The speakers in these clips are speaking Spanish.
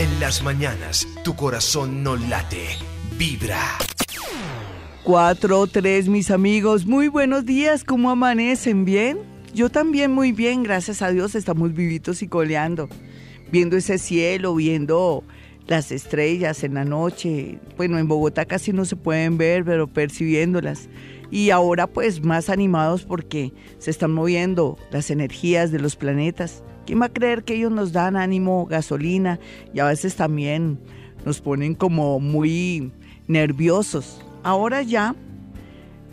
En las mañanas, tu corazón no late, vibra. 4, 3, mis amigos, muy buenos días, ¿cómo amanecen? ¿Bien? Yo también muy bien, gracias a Dios, estamos vivitos y coleando, viendo ese cielo, viendo las estrellas en la noche. Bueno, en Bogotá casi no se pueden ver, pero percibiéndolas. Y ahora pues más animados porque se están moviendo las energías de los planetas. ¿Quién va a creer que ellos nos dan ánimo, gasolina y a veces también nos ponen como muy nerviosos? Ahora ya,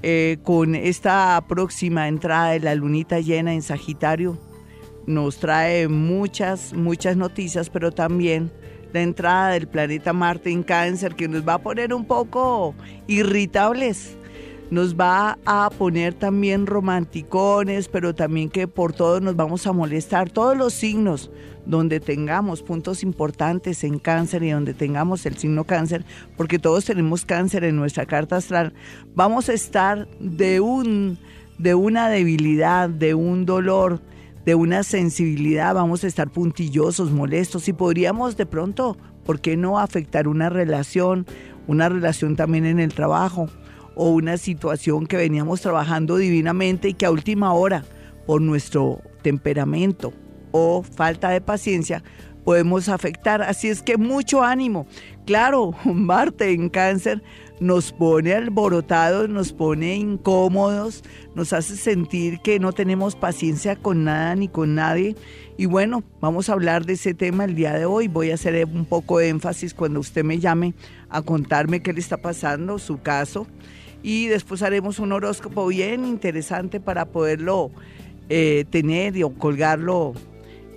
eh, con esta próxima entrada de la lunita llena en Sagitario, nos trae muchas, muchas noticias, pero también la entrada del planeta Marte en cáncer que nos va a poner un poco irritables nos va a poner también romanticones, pero también que por todo nos vamos a molestar. Todos los signos donde tengamos puntos importantes en cáncer y donde tengamos el signo cáncer, porque todos tenemos cáncer en nuestra carta astral, vamos a estar de un de una debilidad, de un dolor, de una sensibilidad, vamos a estar puntillosos, molestos y podríamos de pronto, ¿por qué no afectar una relación, una relación también en el trabajo? O una situación que veníamos trabajando divinamente y que a última hora, por nuestro temperamento o falta de paciencia, podemos afectar. Así es que mucho ánimo. Claro, Marte en cáncer nos pone alborotados, nos pone incómodos, nos hace sentir que no tenemos paciencia con nada ni con nadie. Y bueno, vamos a hablar de ese tema el día de hoy. Voy a hacer un poco de énfasis cuando usted me llame a contarme qué le está pasando, su caso y después haremos un horóscopo bien interesante para poderlo eh, tener o colgarlo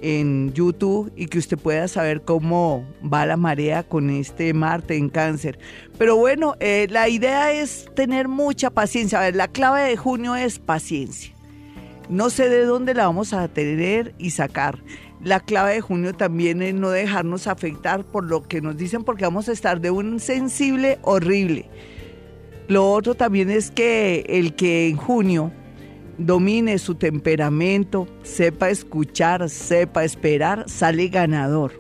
en YouTube y que usted pueda saber cómo va la marea con este Marte en cáncer. Pero bueno, eh, la idea es tener mucha paciencia. A ver, la clave de junio es paciencia. No sé de dónde la vamos a tener y sacar. La clave de junio también es no dejarnos afectar por lo que nos dicen porque vamos a estar de un sensible horrible. Lo otro también es que el que en junio domine su temperamento, sepa escuchar, sepa esperar, sale ganador.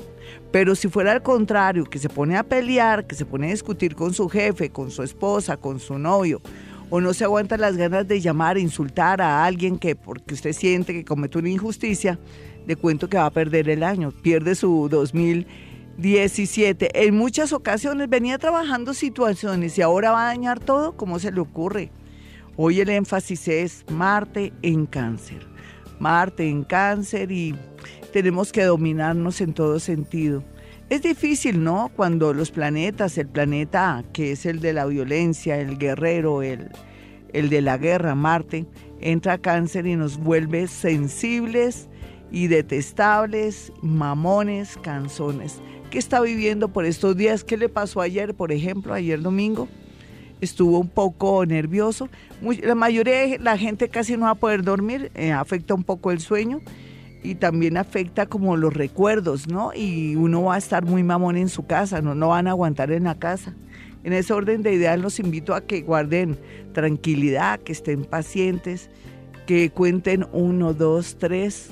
Pero si fuera al contrario, que se pone a pelear, que se pone a discutir con su jefe, con su esposa, con su novio, o no se aguanta las ganas de llamar, insultar a alguien que porque usted siente que comete una injusticia, le cuento que va a perder el año, pierde su 2000 17. En muchas ocasiones venía trabajando situaciones y ahora va a dañar todo. ¿Cómo se le ocurre? Hoy el énfasis es Marte en cáncer. Marte en cáncer y tenemos que dominarnos en todo sentido. Es difícil, ¿no? Cuando los planetas, el planeta que es el de la violencia, el guerrero, el, el de la guerra, Marte, entra a cáncer y nos vuelve sensibles y detestables, mamones, canzones. ¿Qué está viviendo por estos días? ¿Qué le pasó ayer, por ejemplo, ayer domingo? Estuvo un poco nervioso. la mayoría de la gente casi no va a poder dormir, eh, afecta un poco el sueño y también afecta como los recuerdos, ¿no? Y uno va a estar muy mamón en su casa, no, no van a aguantar en la casa. En ese orden de ideas los invito a que guarden tranquilidad, que estén pacientes, que cuenten uno, dos, tres,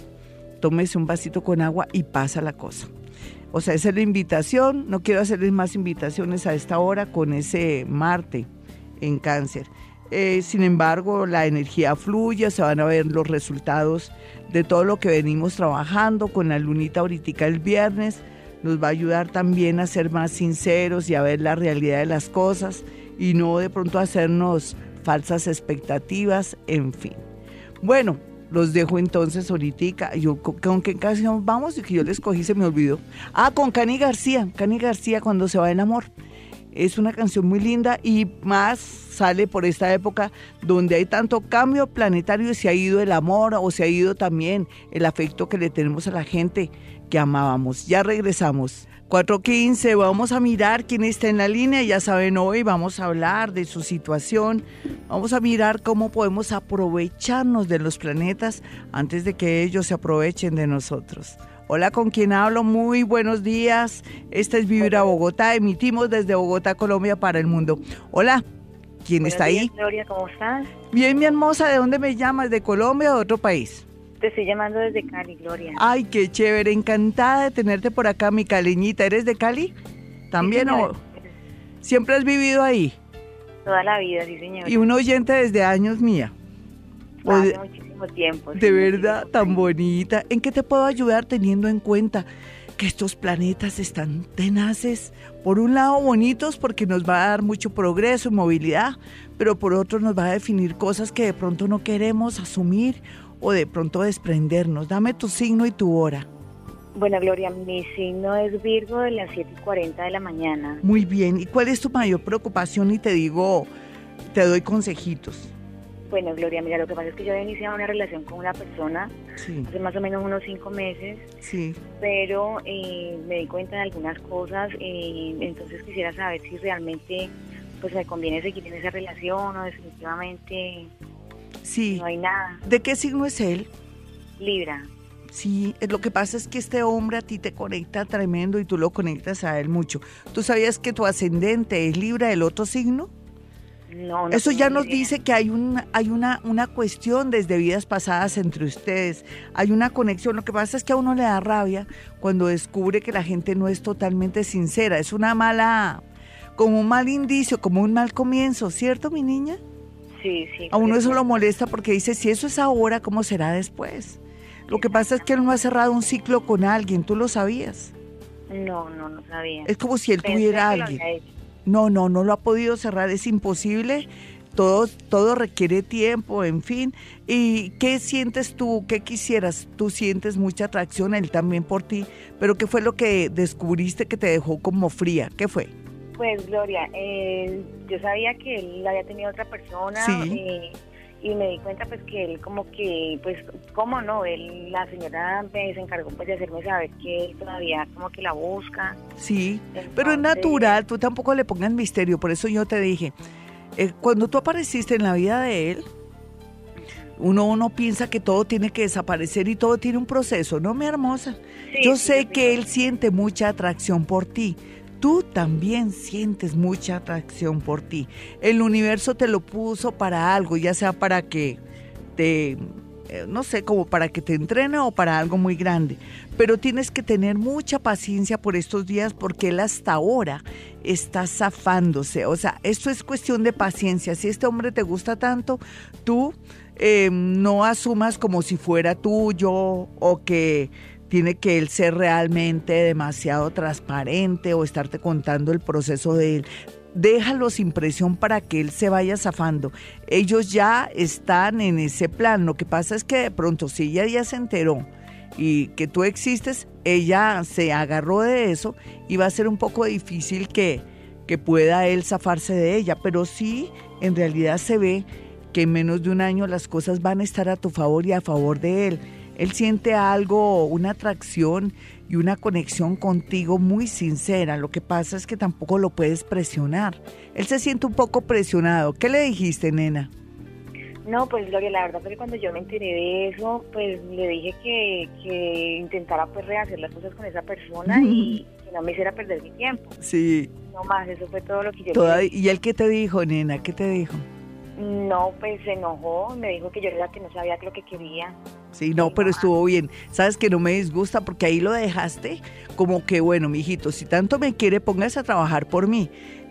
tómese un vasito con agua y pasa la cosa. O sea, esa es la invitación. No quiero hacerles más invitaciones a esta hora con ese Marte en cáncer. Eh, sin embargo, la energía fluye, se van a ver los resultados de todo lo que venimos trabajando con la lunita ahorita el viernes. Nos va a ayudar también a ser más sinceros y a ver la realidad de las cosas y no de pronto hacernos falsas expectativas, en fin. Bueno, los dejo entonces ahorita. Yo, ¿con qué canción vamos? Y que yo les cogí se me olvidó. Ah, con Cani García. Cani García, Cuando se va el amor. Es una canción muy linda y más sale por esta época donde hay tanto cambio planetario y se ha ido el amor o se ha ido también el afecto que le tenemos a la gente que amábamos. Ya regresamos. 415, vamos a mirar quién está en la línea, ya saben hoy, vamos a hablar de su situación, vamos a mirar cómo podemos aprovecharnos de los planetas antes de que ellos se aprovechen de nosotros. Hola, ¿con quién hablo? Muy buenos días. Esta es Vivir a Bogotá, emitimos desde Bogotá, Colombia para el mundo. Hola, ¿quién está ahí? Gloria, ¿cómo estás? Bien, mi hermosa, ¿de dónde me llamas? ¿De Colombia o de otro país? Te estoy llamando desde Cali, Gloria. Ay, qué chévere, encantada de tenerte por acá, mi caleñita. ¿Eres de Cali? ¿También o siempre has vivido ahí? Toda la vida, sí, señor. Y un oyente desde años mía. Hace muchísimo tiempo. De verdad, tan bonita. ¿En qué te puedo ayudar teniendo en cuenta que estos planetas están tenaces? Por un lado, bonitos porque nos va a dar mucho progreso y movilidad, pero por otro nos va a definir cosas que de pronto no queremos asumir o de pronto desprendernos. Dame tu signo y tu hora. Bueno, Gloria, mi signo es Virgo de las 7 y 40 de la mañana. Muy bien. ¿Y cuál es tu mayor preocupación? Y te digo, te doy consejitos. Bueno, Gloria, mira, lo que pasa es que yo he iniciado una relación con una persona hace más o menos unos cinco meses, sí. pero eh, me di cuenta de algunas cosas, eh, entonces quisiera saber si realmente pues me conviene seguir en esa relación o definitivamente sí. no hay nada. ¿De qué signo es él? Libra. Sí, lo que pasa es que este hombre a ti te conecta tremendo y tú lo conectas a él mucho. ¿Tú sabías que tu ascendente es Libra del otro signo? No, Eso ya nos dice que hay, un, hay una, una cuestión desde vidas pasadas entre ustedes, hay una conexión. Lo que pasa es que a uno le da rabia cuando descubre que la gente no es totalmente sincera, es una mala, como un mal indicio, como un mal comienzo, ¿cierto, mi niña? Sí, sí. A uno eso lo molesta porque dice, si eso es ahora, ¿cómo será después? Lo que pasa es que él no ha cerrado un ciclo con alguien, ¿tú lo sabías? No, no, no sabía. Es como si él tuviera a alguien. No, no, no lo ha podido cerrar, es imposible. Todo, todo requiere tiempo, en fin. ¿Y qué sientes tú? ¿Qué quisieras? Tú sientes mucha atracción, él también por ti, pero ¿qué fue lo que descubriste que te dejó como fría? ¿Qué fue? Pues Gloria, eh, yo sabía que él había tenido otra persona. Sí. Eh, y me di cuenta pues que él como que pues cómo no él la señora me se encargó pues de hacerme saber que él todavía como que la busca sí pero es natural tú tampoco le pongas misterio por eso yo te dije eh, cuando tú apareciste en la vida de él uno, uno piensa que todo tiene que desaparecer y todo tiene un proceso, ¿no, mi hermosa? yo sé que él siente mucha atracción por ti, tú también sientes mucha atracción por ti. El universo te lo puso para algo, ya sea para que te, eh, no sé, como para que te entrene o para algo muy grande. Pero tienes que tener mucha paciencia por estos días porque él hasta ahora está zafándose. O sea, esto es cuestión de paciencia. Si este hombre te gusta tanto, tú eh, no asumas como si fuera tuyo o que tiene que él ser realmente demasiado transparente o estarte contando el proceso de él. Déjalo sin presión para que él se vaya zafando. Ellos ya están en ese plan. Lo que pasa es que de pronto, si ella ya se enteró y que tú existes, ella se agarró de eso y va a ser un poco difícil que, que pueda él zafarse de ella. Pero sí, en realidad se ve que en menos de un año las cosas van a estar a tu favor y a favor de él él siente algo, una atracción y una conexión contigo muy sincera. Lo que pasa es que tampoco lo puedes presionar. Él se siente un poco presionado. ¿Qué le dijiste, nena? No, pues Gloria, la verdad es que cuando yo me enteré de eso, pues le dije que, que intentara pues rehacer las cosas con esa persona y que no me hiciera perder mi tiempo. Sí. No más, eso fue todo lo que yo dije. ¿Y él qué te dijo, nena? ¿Qué te dijo? No, pues se enojó, me dijo que yo era la que no sabía lo que quería. Sí, no, pero estuvo bien. Sabes que no me disgusta porque ahí lo dejaste como que, bueno, mijito, si tanto me quiere, póngase a trabajar por mí.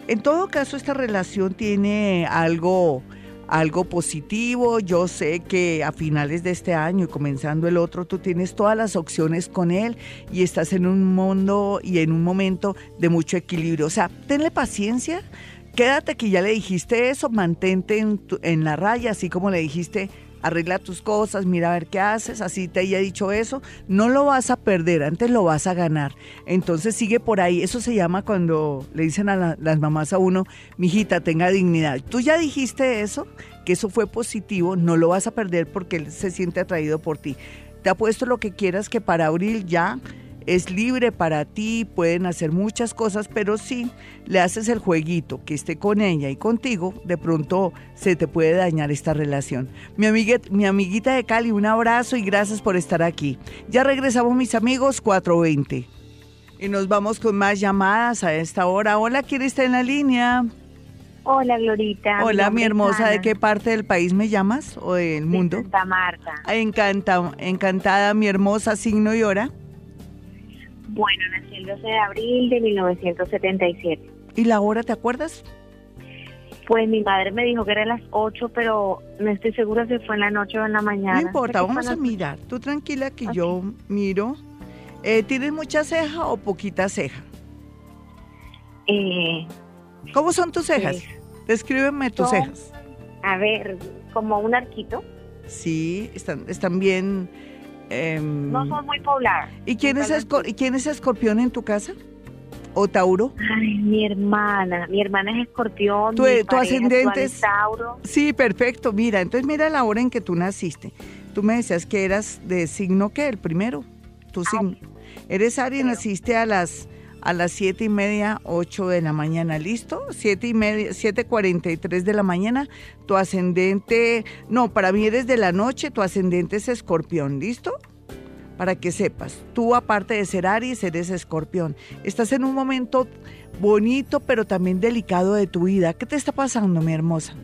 En todo caso, esta relación tiene algo, algo positivo. Yo sé que a finales de este año y comenzando el otro, tú tienes todas las opciones con él y estás en un mundo y en un momento de mucho equilibrio. O sea, tenle paciencia quédate que ya le dijiste eso, mantente en, la raya, así como le dijiste, arregla tus cosas, mira a ver qué haces, así te haya dicho eso, no lo vas a perder, antes lo vas a ganar. Entonces sigue por ahí, eso se llama cuando le dicen a las mamás a uno, mijita, tenga dignidad. Tú ya dijiste eso, que eso fue positivo, no lo vas a perder porque él se siente atraído por ti. Te apuesto lo que quieras que para abril ya es libre para ti, pueden hacer muchas cosas, pero si le haces el jueguito que esté con ella y contigo, de pronto se te puede dañar esta relación. Mi, amiguita de Cali, un abrazo y gracias por estar aquí. Ya regresamos mis amigos 420. Y nos vamos con más llamadas a esta hora. Hola, ¿quién está en la línea? Hola, Glorita. Hola, mi hermosa. ¿De qué parte del país me llamas o del mundo? Santa Marta. Encanta, encantada, mi hermosa. ¿Signo y hora? Bueno, nací el 12 de abril de 1977. ¿Y la hora te acuerdas? Pues mi madre me dijo que era a las 8, pero no estoy segura si fue en la noche o en la mañana. No importa, vamos a mirar. Tú tranquila que yo miro. Eh, ¿Tienes mucha ceja o poquita ceja? Eh, ¿Cómo son tus cejas? Pues, Descríbeme tus son- cejas. a ver, como un arquito. Sí, están, están bien. Em, No son muy pobladas. ¿y, quién es ¿Y quién es escorpión en tu casa? ¿O Tauro? Ay, mi hermana. Mi hermana es escorpión. Tu- mi tu pareja ascendente es- Tauro. Sí, perfecto. Mira, entonces mira la hora en que tú naciste. Tú me decías que eras de signo qué, el primero. Tu signo. Eres Aries, naciste a las a las siete y media, ocho de la mañana, ¿listo? Siete y media, siete cuarenta y tres de la mañana. Tu ascendente, no, para mí eres de la noche, tu ascendente es escorpión, ¿listo? Para que sepas, tú aparte de ser Aries, eres escorpión. Estás en un momento bonito, pero también delicado de tu vida. ¿Qué te está pasando, mi hermosa?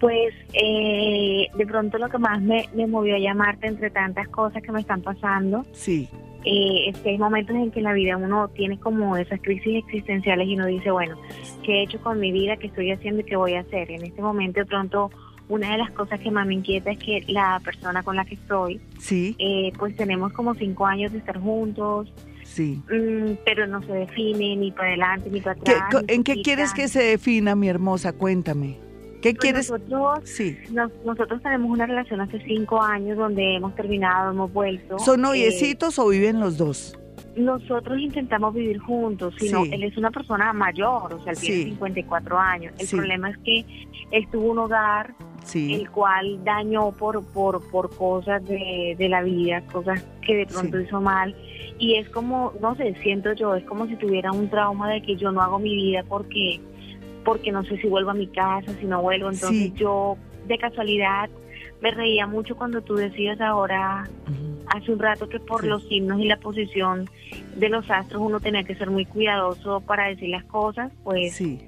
Pues eh, de pronto lo que más me, me movió a llamarte entre tantas cosas que me están pasando Sí. Eh, es que hay momentos en que en la vida uno tiene como esas crisis existenciales y uno dice, bueno, ¿qué he hecho con mi vida? ¿Qué estoy haciendo y qué voy a hacer? En este momento de pronto una de las cosas que más me inquieta es que la persona con la que estoy, Sí, eh, pues tenemos como cinco años de estar juntos, sí. mm, pero no se define ni para adelante ni para ¿Qué- atrás. ¿En qué quieres que se defina, mi hermosa? Cuéntame. ¿Qué Pues quieres? Nosotros, Sí. nos- nosotros tenemos una relación hace cinco años donde hemos terminado, hemos vuelto. ¿Son eh, noviecitos o viven los dos? nosotros intentamos vivir juntos, sino Sí. él es una persona mayor, o sea, él Sí. tiene 54 años. El Sí. problema es que él tuvo un hogar el cual dañó por por por cosas de, de la vida, cosas que de pronto hizo mal. Y es como, no sé, siento yo, es como si tuviera un trauma de que yo no hago mi vida porque porque no sé si vuelvo a mi casa, si no vuelvo. Entonces Sí. yo, de casualidad, me reía mucho cuando tú decías ahora hace un rato que por Sí. los signos y la posición de los astros uno tenía que ser muy cuidadoso para decir las cosas, pues Sí.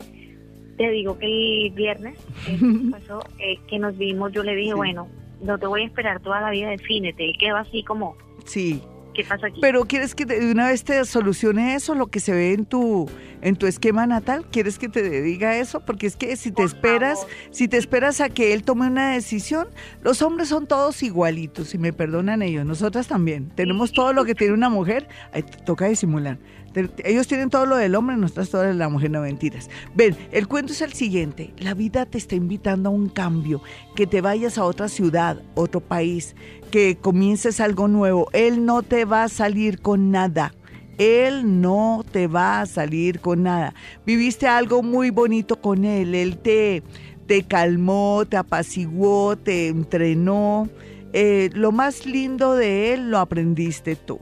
te digo que el viernes eh, pasó, eh, que nos vimos, yo le dije, bueno, no te voy a esperar toda la vida, defínete. Él quedó así como, Sí. ¿Qué pasa aquí? Pero ¿quieres que de una vez te solucione eso, lo que se ve en tu en tu esquema natal? ¿Quieres que te diga eso? Porque es que si te Por esperas, favor. si te esperas a que él tome una decisión, los hombres son todos igualitos, si me perdonan ellos, nosotras también. Tenemos todo lo que tiene una mujer, Ay, te toca disimular. Ellos tienen todo lo del hombre, nosotras todo lo de la mujer, no mentiras. Ven, el cuento es el siguiente, la vida te está invitando a un cambio, que te vayas a otra ciudad, otro país, que comiences algo nuevo. Él no te va a salir con nada. Él no te va a salir con nada. Viviste algo muy bonito con él. Él te, te calmó, te apaciguó, te entrenó. Eh, lo más lindo de él lo aprendiste tú.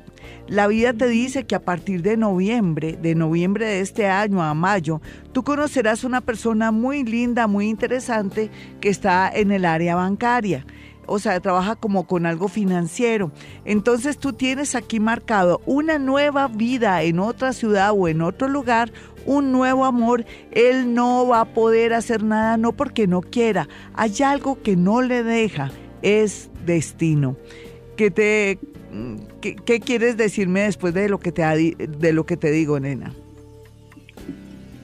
La vida te dice que a partir de noviembre, de noviembre de este año a mayo, tú conocerás una persona muy linda, muy interesante que está en el área bancaria. O sea, trabaja como con algo financiero. Entonces tú tienes aquí marcado una nueva vida en otra ciudad o en otro lugar, un nuevo amor. Él no va a poder hacer nada, no porque no quiera. Hay algo que no le deja, es destino. ¿Qué te qué, qué quieres decirme después de lo que te de lo que te digo, nena?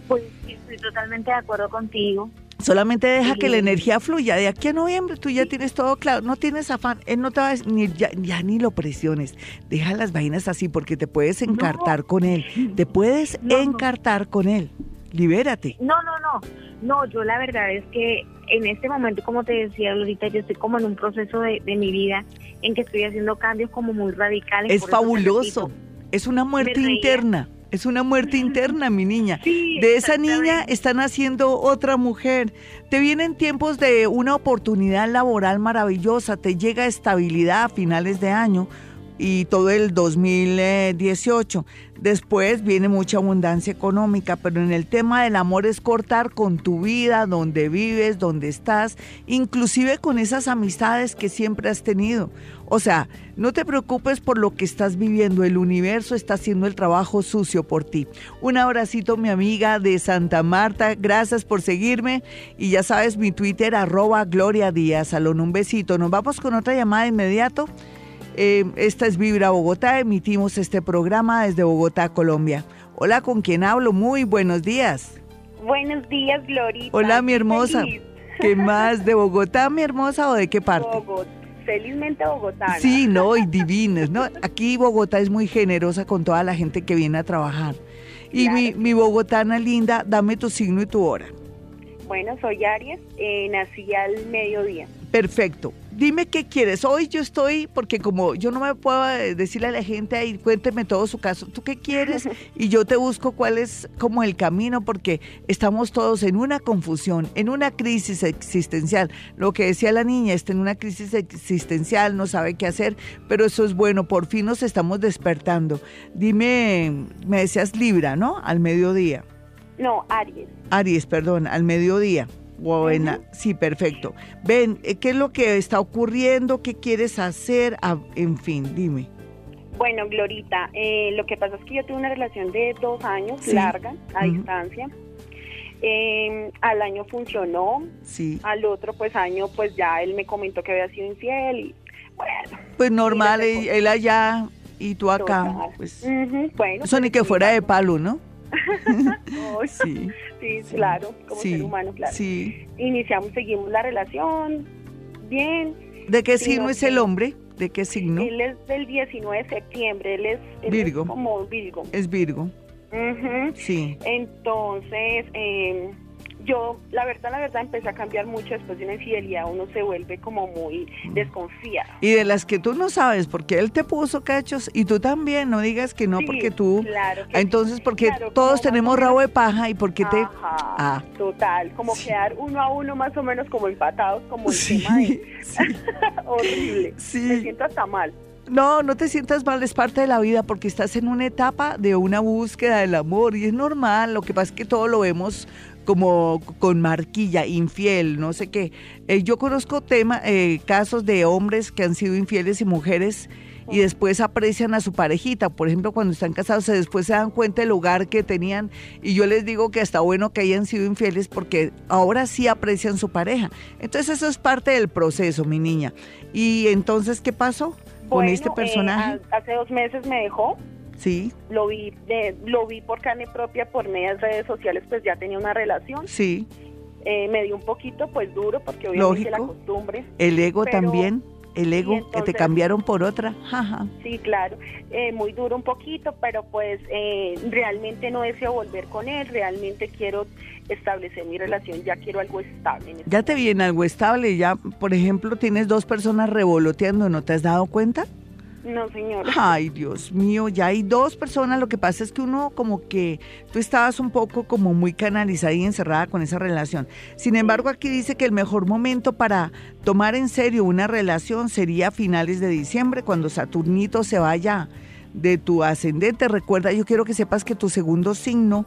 Pues estoy totalmente de acuerdo contigo. Solamente deja que la energía fluya. De aquí a noviembre tú ya tienes todo claro. No tienes afán. Él no te va a decir, ni, ya, ya ni lo presiones. Deja las vainas así porque te puedes encartar con él. Te puedes No, no. encartar con él. Libérate. No, no, no. No, yo la verdad es que en este momento, como te decía ahorita, yo estoy como en un proceso de, de mi vida en que estoy haciendo cambios como muy radicales. Es fabuloso. Es una muerte interna. Es una muerte interna, mi niña. Sí, De esa niña exactamente. está naciendo otra mujer. Te vienen tiempos de una oportunidad laboral maravillosa, te llega estabilidad a finales de año y todo el 2018. Después viene mucha abundancia económica, pero en el tema del amor es cortar con tu vida, donde vives, donde estás, inclusive con esas amistades que siempre has tenido. O sea, no te preocupes por lo que estás viviendo, el universo está haciendo el trabajo sucio por ti. Un abracito mi amiga de Santa Marta, gracias por seguirme y ya sabes mi Twitter arroba Gloria Díaz Salón, un besito. Nos vamos con otra llamada inmediato. Eh, esta es Vibra Bogotá, emitimos este programa desde Bogotá, Colombia. Hola, ¿con quién hablo? Muy buenos días. Buenos días, Gloria. Hola, mi hermosa. ¿Qué más? ¿De Bogotá, mi hermosa, o de qué parte? Bogotá. Felizmente Bogotá. Sí, no, y divinas, ¿no? Aquí Bogotá es muy generosa con toda la gente que viene a trabajar. Y mi, mi bogotana linda, dame tu signo y tu hora. Bueno, soy Aries, eh, nací al mediodía. Perfecto. Dime qué quieres. Hoy yo estoy, porque como yo no me puedo eh, decirle a la gente ahí, cuénteme todo su caso, ¿tú qué quieres? Y yo te busco cuál es como el camino, porque estamos todos en una confusión, en una crisis existencial. Lo que decía la niña, está en una crisis existencial, no sabe qué hacer, pero eso es bueno, por fin nos estamos despertando. Dime, me decías Libra, ¿no? Al mediodía. No, Aries. Aries, perdón, al mediodía. Buena, sí, perfecto. Ven, eh, ¿qué es lo que está ocurriendo? ¿Qué quieres hacer? Ah, en fin, dime. Bueno, Glorita, eh, lo que pasa es que yo tuve una relación de dos años, larga, a distancia. Em, al año funcionó, sí. al otro pues año pues ya él me comentó que había sido infiel y bueno. Pues normal, él, allá y tú acá. Pues, bueno, eso ni que fuera de palo, ¿no? sí. sí, claro, como ser humano, claro. Sí. Iniciamos, seguimos la relación, bien. ¿De qué signo es el hombre? ¿De qué signo? Él es del 19 de septiembre, él es, Virgo. como Virgo. Es Virgo. Sí. Entonces, eh, yo, la verdad, la verdad, empecé a cambiar mucho después de una infidelidad. Uno se vuelve como muy desconfiado. Y de las que tú no sabes, porque él te puso cachos y tú también, no digas que no, porque tú. Claro. entonces, porque todos tenemos rabo de paja y porque te. Ah. Total, como quedar uno a uno más o menos como empatados, como el tema de. Horrible. Sí. Me siento hasta mal. No, no te sientas mal, es parte de la vida porque estás en una etapa de una búsqueda del amor y es normal. Lo que pasa es que todo lo vemos como con marquilla, infiel, no sé qué. Eh, yo conozco tema, eh, casos de hombres que han sido infieles y mujeres y después aprecian a su parejita. Por ejemplo, cuando están casados, después se dan cuenta del lugar que tenían. Y yo les digo que hasta bueno que hayan sido infieles porque ahora sí aprecian su pareja. Entonces eso es parte del proceso, mi niña. ¿Y entonces qué pasó con este eh, personaje? hace dos meses me dejó. Sí. Lo vi, de, lo vi por carne propia, por medias redes sociales, pues ya tenía una relación. Sí. Eh, me dio un poquito, pues duro, porque obviamente la costumbre. El ego también. El ego, que te cambiaron por otra. Sí, claro. Eh, muy duro un poquito, pero pues eh, realmente no deseo volver con él. Realmente quiero establecer mi relación. Ya quiero algo estable. Este ya te viene algo estable. Ya, por ejemplo, tienes dos personas revoloteando. ¿No te has dado cuenta? No, señora. Ay, Dios mío, ya hay dos personas. Lo que pasa es que uno como que tú estabas un poco como muy canalizada y encerrada con esa relación. Sin embargo, aquí dice que el mejor momento para tomar en serio una relación sería a finales de diciembre, cuando Saturnito se vaya de tu ascendente. Recuerda, yo quiero que sepas que tu segundo signo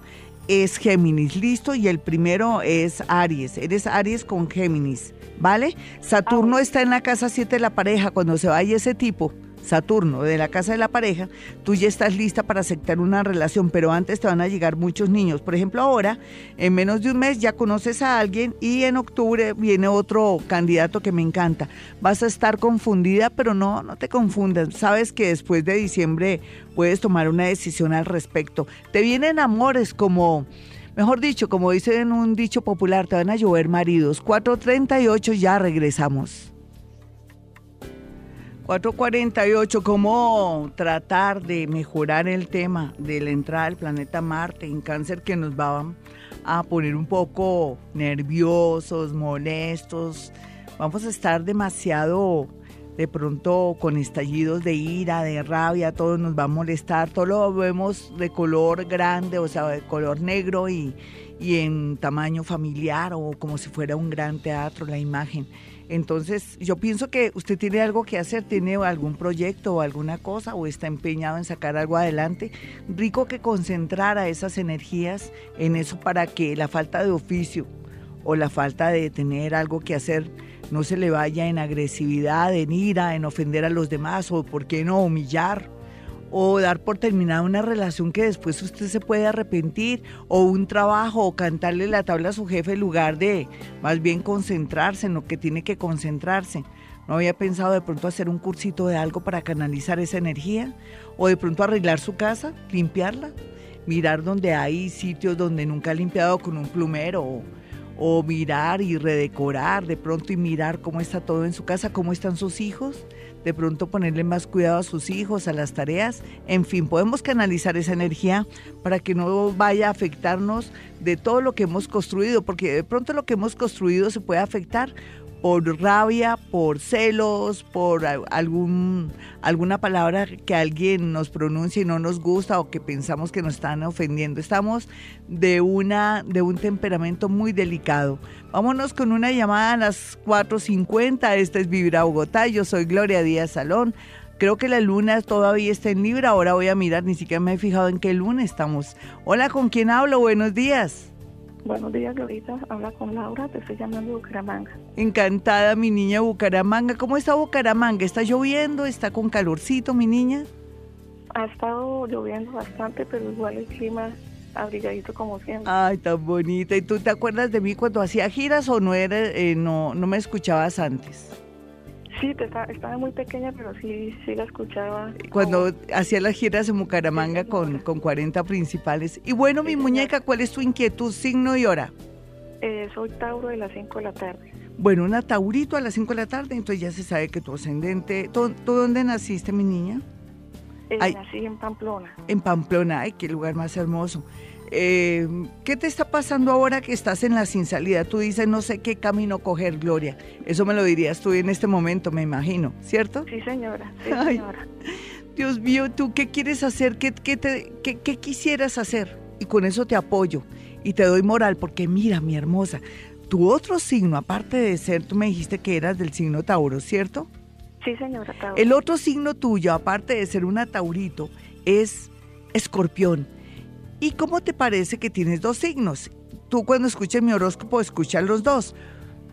es Géminis, listo, y el primero es Aries. Eres Aries con Géminis, ¿vale? Saturno ah, está en la casa 7 de la pareja. Cuando se vaya ese tipo, Saturno, de la casa de la pareja, tú ya estás lista para aceptar una relación, pero antes te van a llegar muchos niños. Por ejemplo, ahora, en menos de un mes ya conoces a alguien y en octubre viene otro candidato que me encanta. Vas a estar confundida, pero no, no te confundas. Sabes que después de diciembre puedes tomar una decisión al respecto. Te vienen amores como... Mejor dicho, como dicen en un dicho popular, te van a llover maridos. 438, ya regresamos. 448, ¿cómo tratar de mejorar el tema de la entrada del planeta Marte en cáncer que nos va a poner un poco nerviosos, molestos? Vamos a estar demasiado de pronto con estallidos de ira, de rabia, todo nos va a molestar, todo lo vemos de color grande, o sea, de color negro y, y en tamaño familiar o como si fuera un gran teatro la imagen. Entonces, yo pienso que usted tiene algo que hacer, tiene algún proyecto o alguna cosa, o está empeñado en sacar algo adelante. Rico que concentrara esas energías en eso para que la falta de oficio o la falta de tener algo que hacer no se le vaya en agresividad, en ira, en ofender a los demás, o por qué no humillar o dar por terminada una relación que después usted se puede arrepentir, o un trabajo, o cantarle la tabla a su jefe en lugar de más bien concentrarse en lo que tiene que concentrarse. ¿No había pensado de pronto hacer un cursito de algo para canalizar esa energía? ¿O de pronto arreglar su casa, limpiarla? Mirar donde hay sitios donde nunca ha limpiado con un plumero o, o mirar y redecorar de pronto y mirar cómo está todo en su casa, cómo están sus hijos, de pronto ponerle más cuidado a sus hijos, a las tareas, en fin, podemos canalizar esa energía para que no vaya a afectarnos de todo lo que hemos construido, porque de pronto lo que hemos construido se puede afectar por rabia, por celos, por algún, alguna palabra que alguien nos pronuncie y no nos gusta o que pensamos que nos están ofendiendo. Estamos de, una, de un temperamento muy delicado. Vámonos con una llamada a las 4.50. Este es Vibra Bogotá. Yo soy Gloria Díaz Salón. Creo que la luna todavía está en Libra. Ahora voy a mirar, ni siquiera me he fijado en qué luna estamos. Hola, ¿con quién hablo? Buenos días. Buenos días, Glorita. Habla con Laura, te estoy llamando de Bucaramanga. Encantada, mi niña Bucaramanga. ¿Cómo está Bucaramanga? ¿Está lloviendo? ¿Está con calorcito, mi niña? Ha estado lloviendo bastante, pero igual el clima abrigadito como siempre. Ay, tan bonita. ¿Y tú te acuerdas de mí cuando hacía giras o no, era, eh, no, no me escuchabas antes? Sí, te estaba muy pequeña, pero sí, sí la escuchaba. Cuando hacía las giras en Bucaramanga con, con 40 principales. Y bueno, mi muñeca, ¿cuál es tu inquietud, signo y hora? Eh, soy Tauro de las 5 de la tarde. Bueno, una Taurito a las 5 de la tarde, entonces ya se sabe que tu ascendente... ¿Tú, dónde naciste, mi niña? Eh, nací en Pamplona. En Pamplona, ay, qué lugar más hermoso. Eh, ¿Qué te está pasando ahora que estás en la sin salida? Tú dices, no sé qué camino coger, Gloria. Eso me lo dirías tú en este momento, me imagino, ¿cierto? Sí, señora. Sí, señora. Dios mío, ¿tú qué quieres hacer? ¿Qué, qué, te, qué, qué quisieras hacer? Y con eso te apoyo y te doy moral, porque mira, mi hermosa, tu otro signo, aparte de ser, tú me dijiste que eras del signo Tauro, ¿cierto? Sí, señora. Tauro. El otro signo tuyo, aparte de ser una Taurito, es Escorpión. ¿Y cómo te parece que tienes dos signos? Tú cuando escuches mi horóscopo escuchas los dos,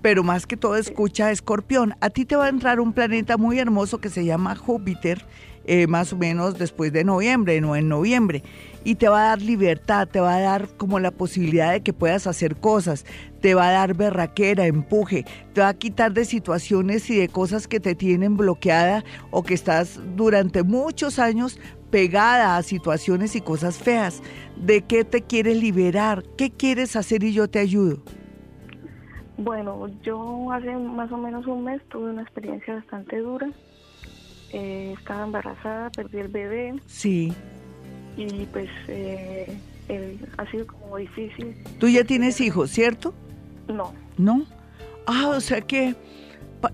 pero más que todo escucha Escorpión. A ti te va a entrar un planeta muy hermoso que se llama Júpiter, eh, más o menos después de noviembre, no en noviembre, y te va a dar libertad, te va a dar como la posibilidad de que puedas hacer cosas, te va a dar berraquera, empuje, te va a quitar de situaciones y de cosas que te tienen bloqueada o que estás durante muchos años pegada a situaciones y cosas feas. ¿De qué te quieres liberar? ¿Qué quieres hacer y yo te ayudo? Bueno, yo hace más o menos un mes tuve una experiencia bastante dura. Eh, estaba embarazada, perdí el bebé. Sí. Y pues eh, ha sido como difícil. Tú ya tienes hijos, ¿cierto? No. ¿No? Ah, o sea que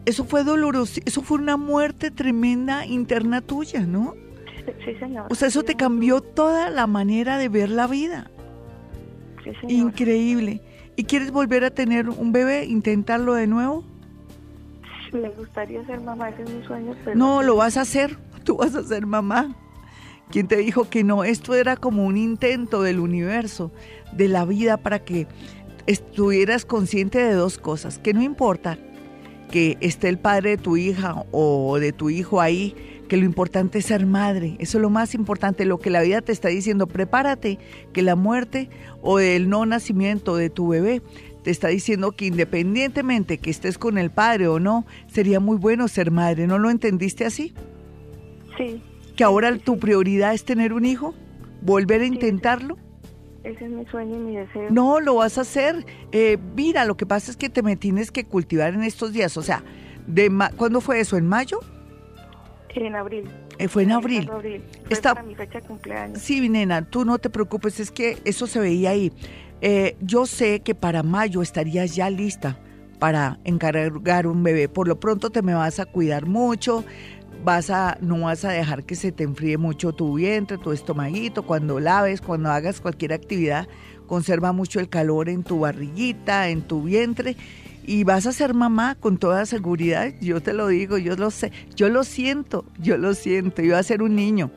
eso fue doloroso, eso fue una muerte tremenda interna tuya, ¿no? Sí, señor. O sea, eso te cambió toda la manera de ver la vida. Sí, señor. Increíble. ¿Y quieres volver a tener un bebé? ¿Intentarlo de nuevo? Me gustaría ser mamá, ese es mi sueño. Pero... No, lo vas a hacer. Tú vas a ser mamá. ¿Quién te dijo que no? Esto era como un intento del universo, de la vida, para que estuvieras consciente de dos cosas. Que no importa que esté el padre de tu hija o de tu hijo ahí, que lo importante es ser madre, eso es lo más importante, lo que la vida te está diciendo, prepárate, que la muerte o el no nacimiento de tu bebé te está diciendo que independientemente que estés con el padre o no, sería muy bueno ser madre, ¿no lo entendiste así? Sí. ¿Que ahora tu prioridad es tener un hijo? ¿Volver a intentarlo? Ese es mi sueño y mi deseo. No, lo vas a hacer. Eh, mira, lo que pasa es que te me tienes que cultivar en estos días, o sea, de ¿cuándo fue eso? ¿En mayo? En abril. Eh, fue en abril. Está... para mi fecha de cumpleaños. Sí, nena, tú no te preocupes, es que eso se veía ahí. Eh, yo sé que para mayo estarías ya lista para encargar un bebé. Por lo pronto te me vas a cuidar mucho, vas a, no vas a dejar que se te enfríe mucho tu vientre, tu estomaguito, cuando laves, cuando hagas cualquier actividad, conserva mucho el calor en tu barriguita, en tu vientre y vas a ser mamá con toda seguridad, yo te lo digo, yo lo sé, yo lo siento, yo lo siento, yo voy a ser un niño,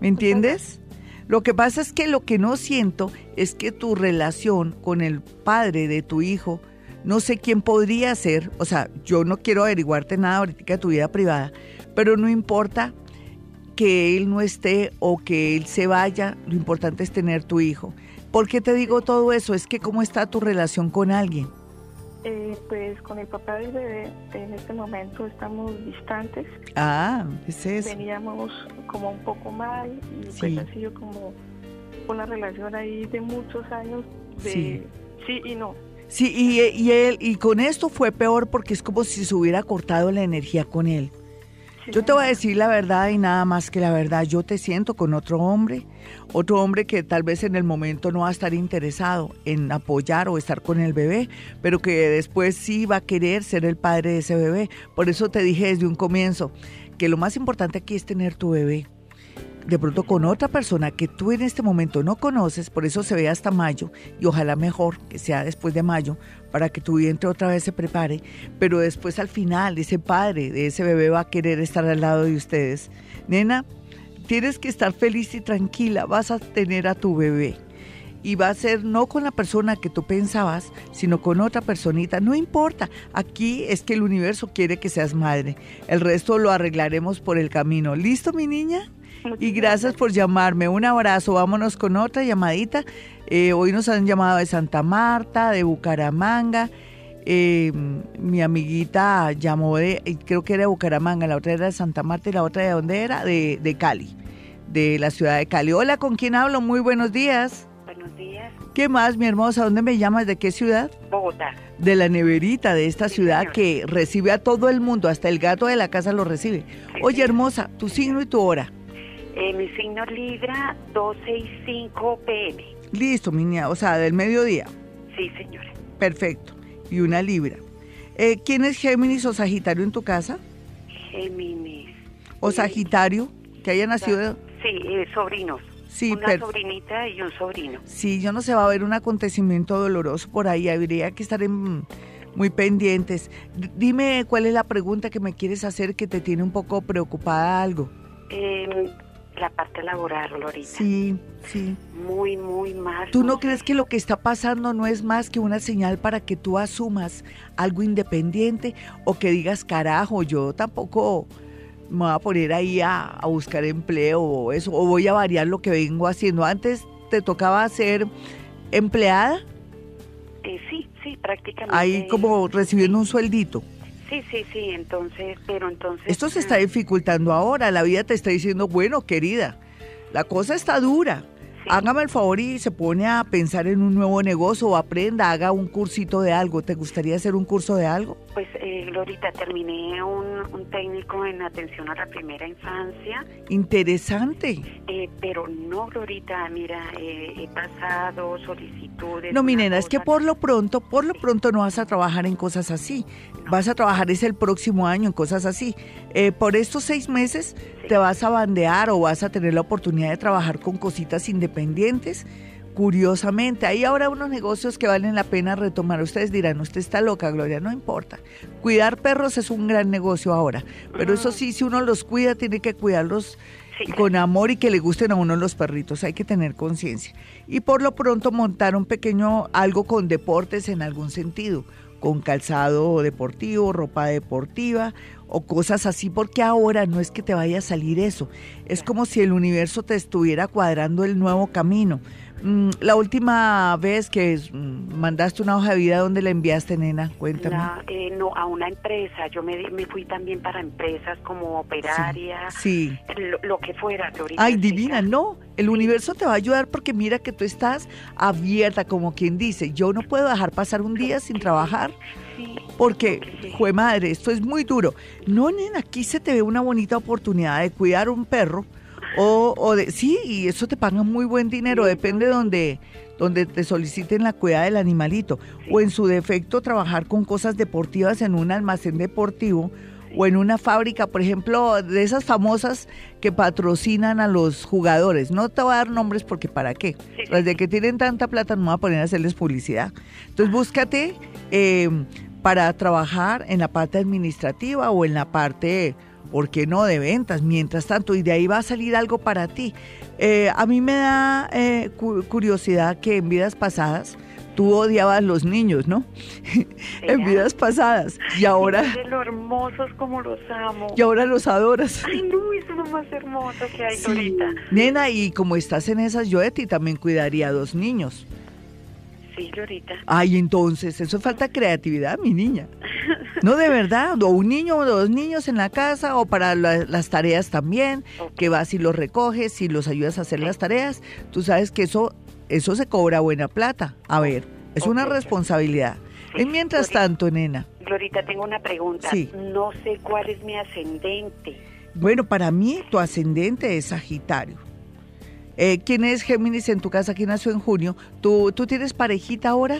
¿me entiendes? Lo que pasa es que lo que no siento es que tu relación con el padre de tu hijo, no sé quién podría ser, o sea, yo no quiero averiguarte nada ahorita de tu vida privada, pero no importa que él no esté o que él se vaya, lo importante es tener tu hijo. ¿Por qué te digo todo eso? Es que cómo está tu relación con alguien. Eh, pues con el papá del bebé en este momento estamos distantes. Ah, es eso. Veníamos como un poco mal y pues ha sido como una relación ahí de muchos años de sí, y no. Sí, y, y, él, y con esto fue peor porque es como si se hubiera cortado la energía con él. Yo te voy a decir la verdad y nada más que la verdad. Yo te siento con otro hombre, otro hombre que tal vez en el momento no va a estar interesado en apoyar o estar con el bebé, pero que después sí va a querer ser el padre de ese bebé. Por eso te dije desde un comienzo que lo más importante aquí es tener tu bebé de pronto con otra persona que tú en este momento no conoces, por eso se ve hasta mayo y ojalá mejor que sea después de mayo para que tu vientre otra vez se prepare, pero después al final ese padre de ese bebé va a querer estar al lado de ustedes. Nena, tienes que estar feliz y tranquila, vas a tener a tu bebé y va a ser no con la persona que tú pensabas, sino con otra personita. No importa, aquí es que el universo quiere que seas madre. El resto lo arreglaremos por el camino. ¿Listo, mi niña? Y gracias por llamarme. Un abrazo. Vámonos con otra llamadita. Eh, hoy nos han llamado de Santa Marta, de Bucaramanga. Eh, mi amiguita llamó de, creo que era de Bucaramanga, la otra era de Santa Marta y la otra de dónde era, de, de Cali, de la ciudad de Cali. Hola, ¿con quién hablo? Muy buenos días. Buenos días. ¿Qué más, mi hermosa? ¿Dónde me llamas? ¿De qué ciudad? Bogotá. De la neverita de esta ciudad que recibe a todo el mundo, hasta el gato de la casa lo recibe. Oye, hermosa, tu signo y tu hora. Eh, mi signo Libra, 12 y 5 pm. Listo, mi niña, o sea, del mediodía. Sí, señora. Perfecto. Y una Libra. Eh, ¿Quién es Géminis o Sagitario en tu casa? Géminis. ¿O Sagitario? Que haya nacido... Sí, eh, sobrinos. Sí, una sobrinita y un sobrino. Sí, yo no sé, va a haber un acontecimiento doloroso por ahí, habría que estar muy pendientes. dime cuál es la pregunta que me quieres hacer que te tiene un poco preocupada algo. Eh, la parte laboral, Lorita. Sí, sí. Muy, muy mal. ¿Tú no crees que lo que está pasando no es más que una señal para que tú asumas algo independiente o que digas, carajo, yo tampoco me voy a poner ahí a, buscar empleo o eso, o voy a variar lo que vengo haciendo? Antes te tocaba ser empleada. Eh, sí, sí, prácticamente. Ahí como recibiendo un sueldito. Sí, sí, sí, entonces, pero entonces... Esto se está dificultando ahora, la vida te está diciendo, bueno, querida, la cosa está dura, hágame el favor y se pone a pensar en un nuevo negocio o aprenda, haga un cursito de algo. ¿Te gustaría hacer un curso de algo? Pues, eh, Glorita, terminé un, técnico en atención a la primera infancia. Interesante. Eh, pero no, Glorita, mira, eh, he pasado solicitudes. No, mi nena, es que por lo pronto, por lo pronto no vas a trabajar en cosas así. Vas a trabajar es el próximo año en cosas así. Eh, por estos seis meses te vas a bandear o vas a tener la oportunidad de trabajar con cositas independientes. Curiosamente, hay ahora unos negocios que valen la pena retomar. Ustedes dirán, usted está loca, Gloria, no importa. Cuidar perros es un gran negocio ahora, pero eso sí, si uno los cuida, tiene que cuidarlos con amor y que le gusten a uno los perritos, hay que tener conciencia. Y por lo pronto montar un pequeño algo con deportes en algún sentido, con calzado deportivo, ropa deportiva o cosas así, porque ahora no es que te vaya a salir eso, es como si el universo te estuviera cuadrando el nuevo camino. Mm, la última vez que mm, mandaste una hoja de vida, ¿dónde la enviaste, nena? Cuéntame. Eh, no, a una empresa. Yo me, me, fui también para empresas como operaria. Sí. Lo, que fuera. Ay, divina, no. El universo te va a ayudar porque mira que tú estás abierta, como quien dice. Yo no puedo dejar pasar un día sin trabajar. Porque, fue madre, esto es muy duro. No, nena, aquí se te ve una bonita oportunidad de cuidar un perro O, o de, sí, y eso te paga muy buen dinero, depende de donde, donde te soliciten la cuidad del animalito. O en su defecto, trabajar con cosas deportivas en un almacén deportivo o en una fábrica, por ejemplo, de esas famosas que patrocinan a los jugadores. No te voy a dar nombres porque para qué. Desde que tienen tanta plata no me voy a poner a hacerles publicidad. Entonces búscate eh, para trabajar en la parte administrativa o en la parte, ¿por qué no?, de ventas, mientras tanto, y de ahí va a salir algo para ti. Eh, a mí me da eh, curiosidad que en vidas pasadas tú odiabas los niños, ¿no? en vidas pasadas. Y ahora... De lo hermosos como los amo. Y ahora los adoras. Ay, no, es lo más hermoso que hay ahorita. Nena, y como estás en esas, yo de ti también cuidaría a dos niños. Sí, Glorita. Ay, entonces, eso falta creatividad, mi niña. No, de verdad, o un niño o dos niños en la casa, o para las tareas también, que vas y los recoges y los ayudas a hacer las tareas. Tú sabes que eso eso se cobra buena plata. A ver, es una responsabilidad. Y mientras tanto, nena. Glorita, tengo una pregunta. Sí. No sé cuál es mi ascendente. Bueno, para mí tu ascendente es Sagitario. Eh, ¿Quién es Géminis en tu casa? ¿Quién nació en junio? ¿Tú, ¿tú tienes parejita ahora?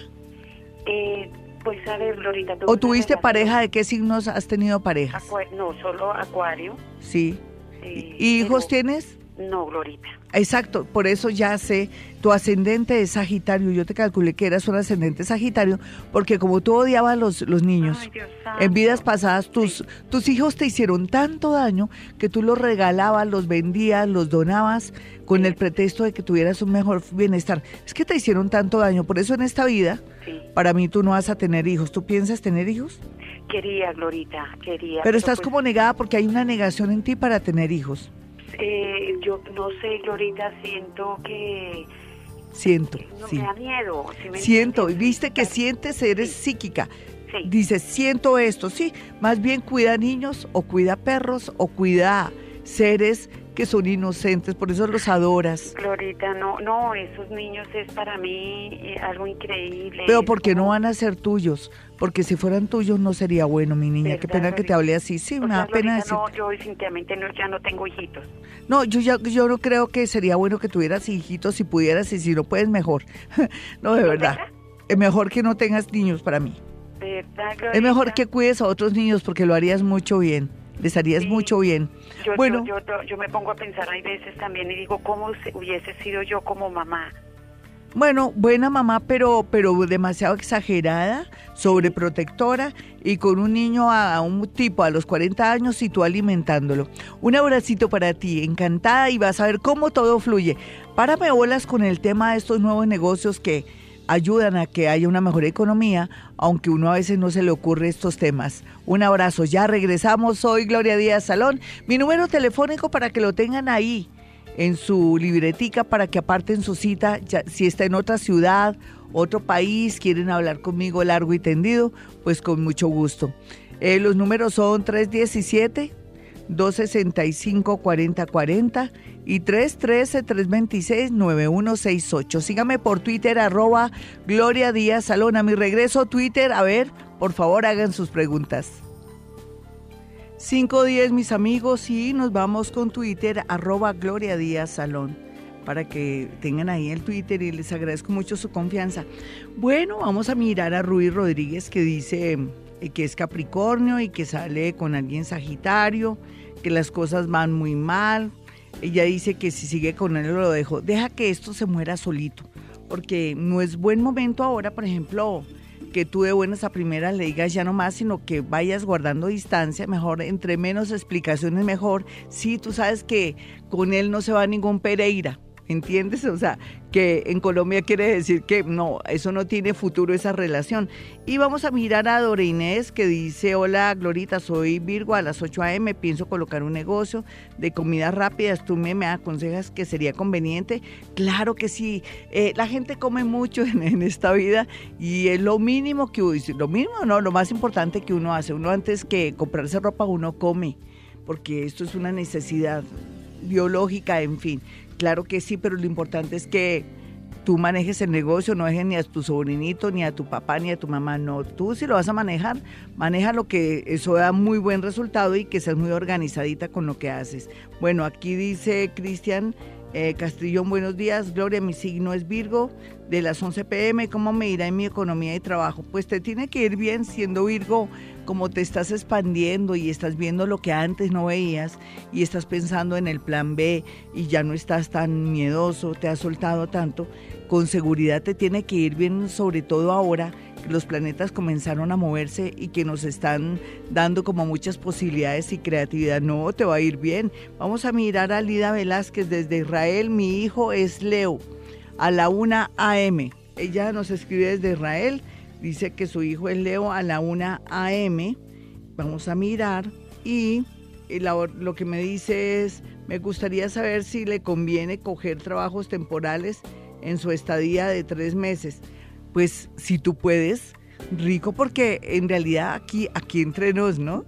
Eh, pues a ver, Glorita. ¿O tuviste pareja? ¿De qué signos has tenido parejas? no, solo Acuario. Sí. ¿Y hijos tienes? No, Glorita. Exacto, por eso ya sé, tu ascendente es Sagitario, yo te calculé que eras un ascendente Sagitario, porque como tú odiabas a los, los niños, en vidas pasadas tus, tus hijos te hicieron tanto daño que tú los regalabas, los vendías, los donabas con el pretexto de que tuvieras un mejor bienestar. Es que te hicieron tanto daño, por eso en esta vida, para mí tú no vas a tener hijos. ¿Tú piensas tener hijos? Quería, Glorita, quería. Pero, estás pues como negada porque hay una negación en ti para tener hijos. Eh, yo no sé, Glorita, siento que... Siento, no sí. me da miedo. siento, y viste que sientes, eres psíquica. Sí. Dices, siento esto, sí. Más bien cuida niños o cuida perros o cuida seres que son inocentes, por eso los adoras. Glorita, no, no, esos niños es para mí eh, algo increíble. Pero porque no van a ser tuyos, porque si fueran tuyos no sería bueno, mi niña. Qué pena que te hable así. Sí, una pena No, yo definitivamente no, ya no tengo hijitos. No, yo ya yo no creo que sería bueno que tuvieras hijitos si pudieras y si no puedes mejor. no, de verdad. Es mejor que no tengas niños para mí. es mejor que cuides a otros niños porque lo harías mucho bien les harías mucho bien. Yo, bueno, yo, yo, me pongo a pensar, hay veces también y digo, ¿cómo hubiese sido yo como mamá? Bueno, buena mamá, pero, pero demasiado exagerada, sobreprotectora y con un niño a, un tipo a los 40 años y tú alimentándolo. Un abracito para ti, encantada y vas a ver cómo todo fluye. Párame bolas con el tema de estos nuevos negocios que ayudan a que haya una mejor economía, aunque uno a veces no se le ocurre estos temas. Un abrazo, ya regresamos, soy Gloria Díaz Salón. Mi número telefónico para que lo tengan ahí en su libretica para que aparten su cita, si está en otra ciudad, otro país, quieren hablar conmigo largo y tendido, pues con mucho gusto. Eh, los números son 317 265 4040 y 313-326-9168. Sígame por Twitter, arroba Gloria Díaz Salón. A mi regreso, Twitter, a ver, por favor, hagan sus preguntas. 510, mis amigos, y nos vamos con Twitter, arroba Gloria Díaz Salón, para que tengan ahí el Twitter y les agradezco mucho su confianza. Bueno, vamos a mirar a Ruiz Rodríguez que dice que es Capricornio y que sale con alguien Sagitario, que las cosas van muy mal, ella dice que si sigue con él lo dejo. Deja que esto se muera solito, porque no es buen momento ahora, por ejemplo, que tú de buenas a primeras le digas ya no más, sino que vayas guardando distancia, mejor, entre menos explicaciones mejor. Sí, tú sabes que con él no se va ningún Pereira, ¿entiendes? O sea, que en Colombia quiere decir que no, eso no tiene futuro esa relación. Y vamos a mirar a Dora Inés que dice, hola Glorita, soy Virgo, a las 8 a.m. pienso colocar un negocio de comidas rápidas, tú me, me aconsejas que sería conveniente. Claro que sí, eh, la gente come mucho en, esta vida y es lo mínimo que uno, lo mínimo no, lo más importante que uno hace, uno antes que comprarse ropa, uno come, porque esto es una necesidad biológica, en fin. Claro que sí, pero lo importante es que tú manejes el negocio, no dejes ni a tu sobrinito, ni a tu papá, ni a tu mamá. No, tú si lo vas a manejar, maneja lo que eso da muy buen resultado y que seas muy organizadita con lo que haces. Bueno, aquí dice Cristian eh, Castrillón, buenos días. Gloria, mi signo es Virgo. De las 11 pm, ¿cómo me irá en mi economía y trabajo? Pues te tiene que ir bien siendo Virgo, como te estás expandiendo y estás viendo lo que antes no veías y estás pensando en el plan B y ya no estás tan miedoso, te has soltado tanto. Con seguridad te tiene que ir bien, sobre todo ahora los planetas comenzaron a moverse y que nos están dando como muchas posibilidades y creatividad. No, te va a ir bien. Vamos a mirar a Lida Velázquez desde Israel. Mi hijo es Leo, a la 1 a.m. Ella nos escribe desde Israel. Dice que su hijo es Leo a la 1 a.m. Vamos a mirar y lo que me dice es, me gustaría saber si le conviene coger trabajos temporales en su estadía de tres meses pues si tú puedes, rico porque en realidad aquí, aquí entre nos, ¿no?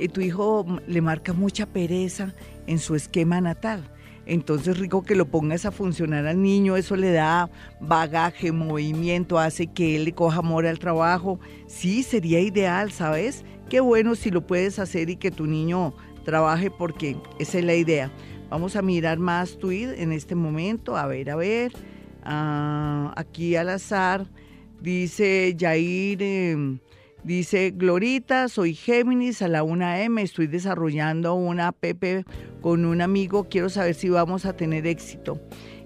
Eh, tu hijo le marca mucha pereza en su esquema natal. Entonces, rico que lo pongas a funcionar al niño, eso le da bagaje, movimiento, hace que él le coja amor al trabajo. Sí, sería ideal, ¿sabes? Qué bueno si lo puedes hacer y que tu niño trabaje porque esa es la idea. Vamos a mirar más tweet en este momento, a ver, a ver. Ah, aquí al azar, dice Jair, em, dice Glorita, soy Géminis a la 1M, estoy desarrollando una app con un amigo, quiero saber si vamos a tener éxito.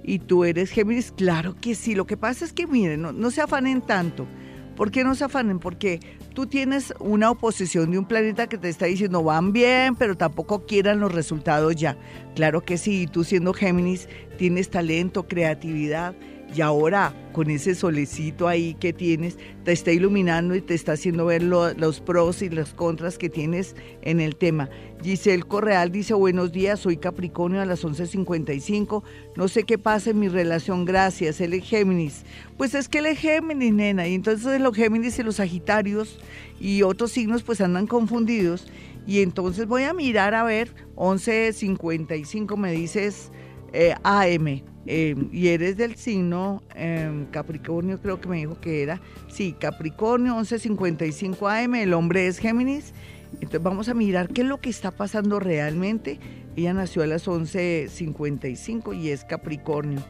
¿Y tú eres Géminis? Claro que sí, lo que pasa es que miren, no, no se afanen tanto. ¿Por qué no se afanen? Porque tú tienes una oposición de un planeta que te está diciendo van bien, pero tampoco quieran los resultados ya. Claro que sí, tú siendo Géminis tienes talento, creatividad y ahora con ese solecito ahí que tienes, te está iluminando y te está haciendo ver los pros y los contras que tienes en el tema. Giselle Correal dice, buenos días, soy Capricornio a las 11.55, no sé qué pasa en mi relación, gracias, él es Géminis. Pues es que él es Géminis, nena, y entonces los Géminis y los Sagitarios y otros signos pues andan confundidos. Y entonces voy a mirar a ver, 11.55 me dices eh, AM Em, y eres del signo em, Capricornio, creo que me dijo que era. Sí, Capricornio, 1155 AM, el hombre es Géminis. Entonces vamos a mirar qué es lo que está pasando realmente. Ella nació a las 11.55 y es Capricornio.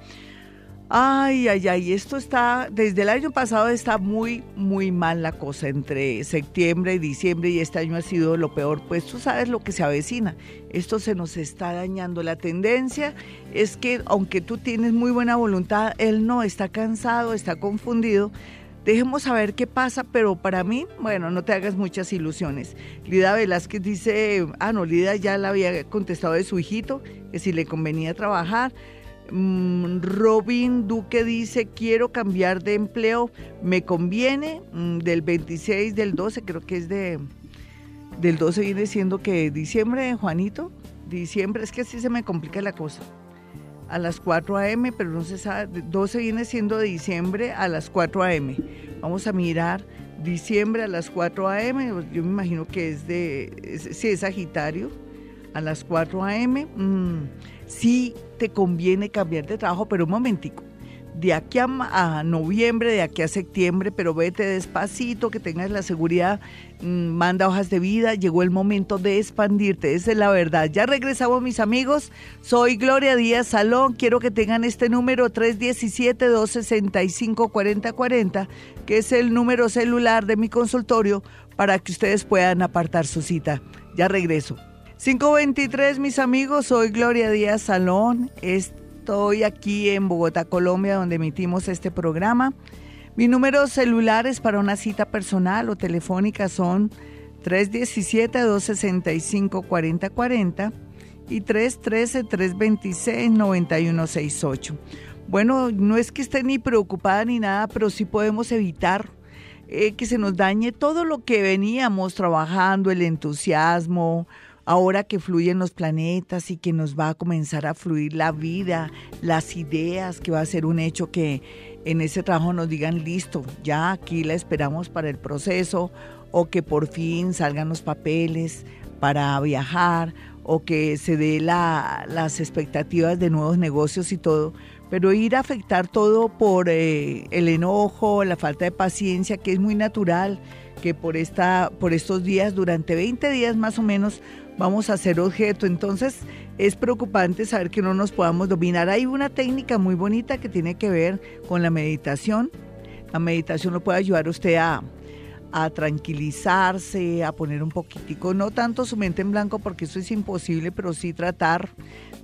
Ay, ay, ay, esto está, desde el año pasado está muy, muy mal la cosa entre septiembre y diciembre y este año ha sido lo peor, pues tú sabes lo que se avecina, esto se nos está dañando. La tendencia es que aunque tú tienes muy buena voluntad, él no, está cansado, está confundido. Dejemos saber qué pasa, pero para mí, bueno, no te hagas muchas ilusiones. Lida Velázquez dice, ah, no, Lida ya le había contestado de su hijito, que si le convenía trabajar. Mm, Robin Duque dice, quiero cambiar de empleo, me conviene, mm, del 26 del 12, creo que es de, del 12 viene siendo que diciembre, Juanito, diciembre, es que así se me complica la cosa. A las 4 a.m., pero no se sabe, 12 viene siendo de diciembre a las 4 a.m. Vamos a mirar diciembre a las 4 a.m., yo me imagino que es de, si es Sagitario, a las 4 a.m. Mm, sí te conviene cambiar de trabajo, pero un momentico. De aquí a, noviembre, de aquí a septiembre, pero vete despacito, que tengas la seguridad, mm, manda hojas de vida, llegó el momento de expandirte, esa es la verdad. Ya regresamos mis amigos, soy Gloria Díaz Salón, quiero que tengan este número 317-265-4040, que es el número celular de mi consultorio para que ustedes puedan apartar su cita. Ya regreso. 523, mis amigos, soy Gloria Díaz Salón. Estoy aquí en Bogotá, Colombia, donde emitimos este programa. Mis números celulares para una cita personal o telefónica son 317-265-4040 y 313-326-9168. Bueno, no es que esté ni preocupada ni nada, pero sí podemos evitar eh, que se nos dañe todo lo que veníamos trabajando, el entusiasmo, ahora que fluyen los planetas y que nos va a comenzar a fluir la vida, las ideas, que va a ser un hecho que en ese trabajo nos digan, listo, ya aquí la esperamos para el proceso, o que por fin salgan los papeles para viajar, o que se dé las expectativas de nuevos negocios y todo, pero ir a afectar todo por eh, el enojo, la falta de paciencia, que es muy natural, que por, esta, por estos días, durante 20 días más o menos, vamos a ser objeto. Entonces es preocupante saber que no nos podamos dominar. Hay una técnica muy bonita que tiene que ver con la meditación. La meditación lo puede ayudar a usted a, a tranquilizarse, a poner un poquitico, no tanto su mente en blanco porque eso es imposible, pero sí tratar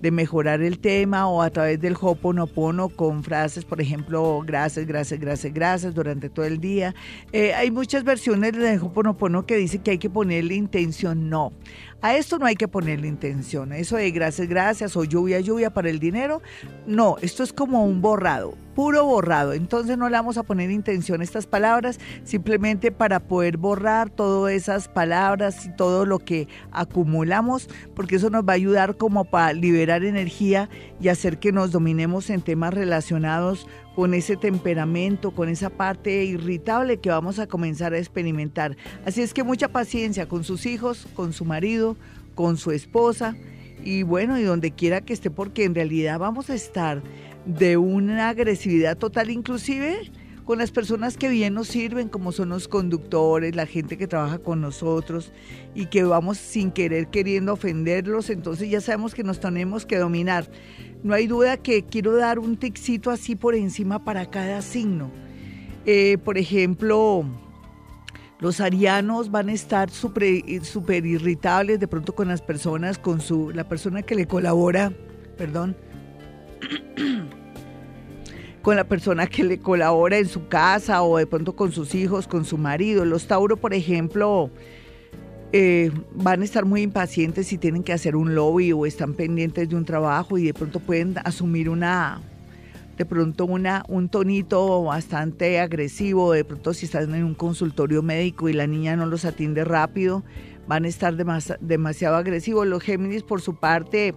de mejorar el tema o a través del Hoponopono con frases, por ejemplo, gracias, gracias, gracias, gracias durante todo el día. Eh, hay muchas versiones del Hoponopono que dice que hay que ponerle intención, no. A esto no hay que ponerle intención. Eso de gracias, gracias o lluvia, lluvia para el dinero. No, esto es como un borrado, puro borrado. Entonces no le vamos a poner intención a estas palabras, simplemente para poder borrar todas esas palabras y todo lo que acumulamos, porque eso nos va a ayudar como para liberar energía y hacer que nos dominemos en temas relacionados con ese temperamento, con esa parte irritable que vamos a comenzar a experimentar. Así es que mucha paciencia con sus hijos, con su marido, con su esposa y bueno, y donde quiera que esté, porque en realidad vamos a estar de una agresividad total, inclusive con las personas que bien nos sirven, como son los conductores, la gente que trabaja con nosotros y que vamos sin querer queriendo ofenderlos, entonces ya sabemos que nos tenemos que dominar. No hay duda que quiero dar un ticito así por encima para cada signo. Eh, por ejemplo, los arianos van a estar súper irritables de pronto con las personas, con su, la persona que le colabora, perdón, con la persona que le colabora en su casa o de pronto con sus hijos, con su marido. Los Tauro, por ejemplo, eh, van a estar muy impacientes si tienen que hacer un lobby o están pendientes de un trabajo y de pronto pueden asumir una, de pronto una, un tonito bastante agresivo, de pronto si están en un consultorio médico y la niña no los atiende rápido, van a estar demasiado agresivos. Los Géminis por su parte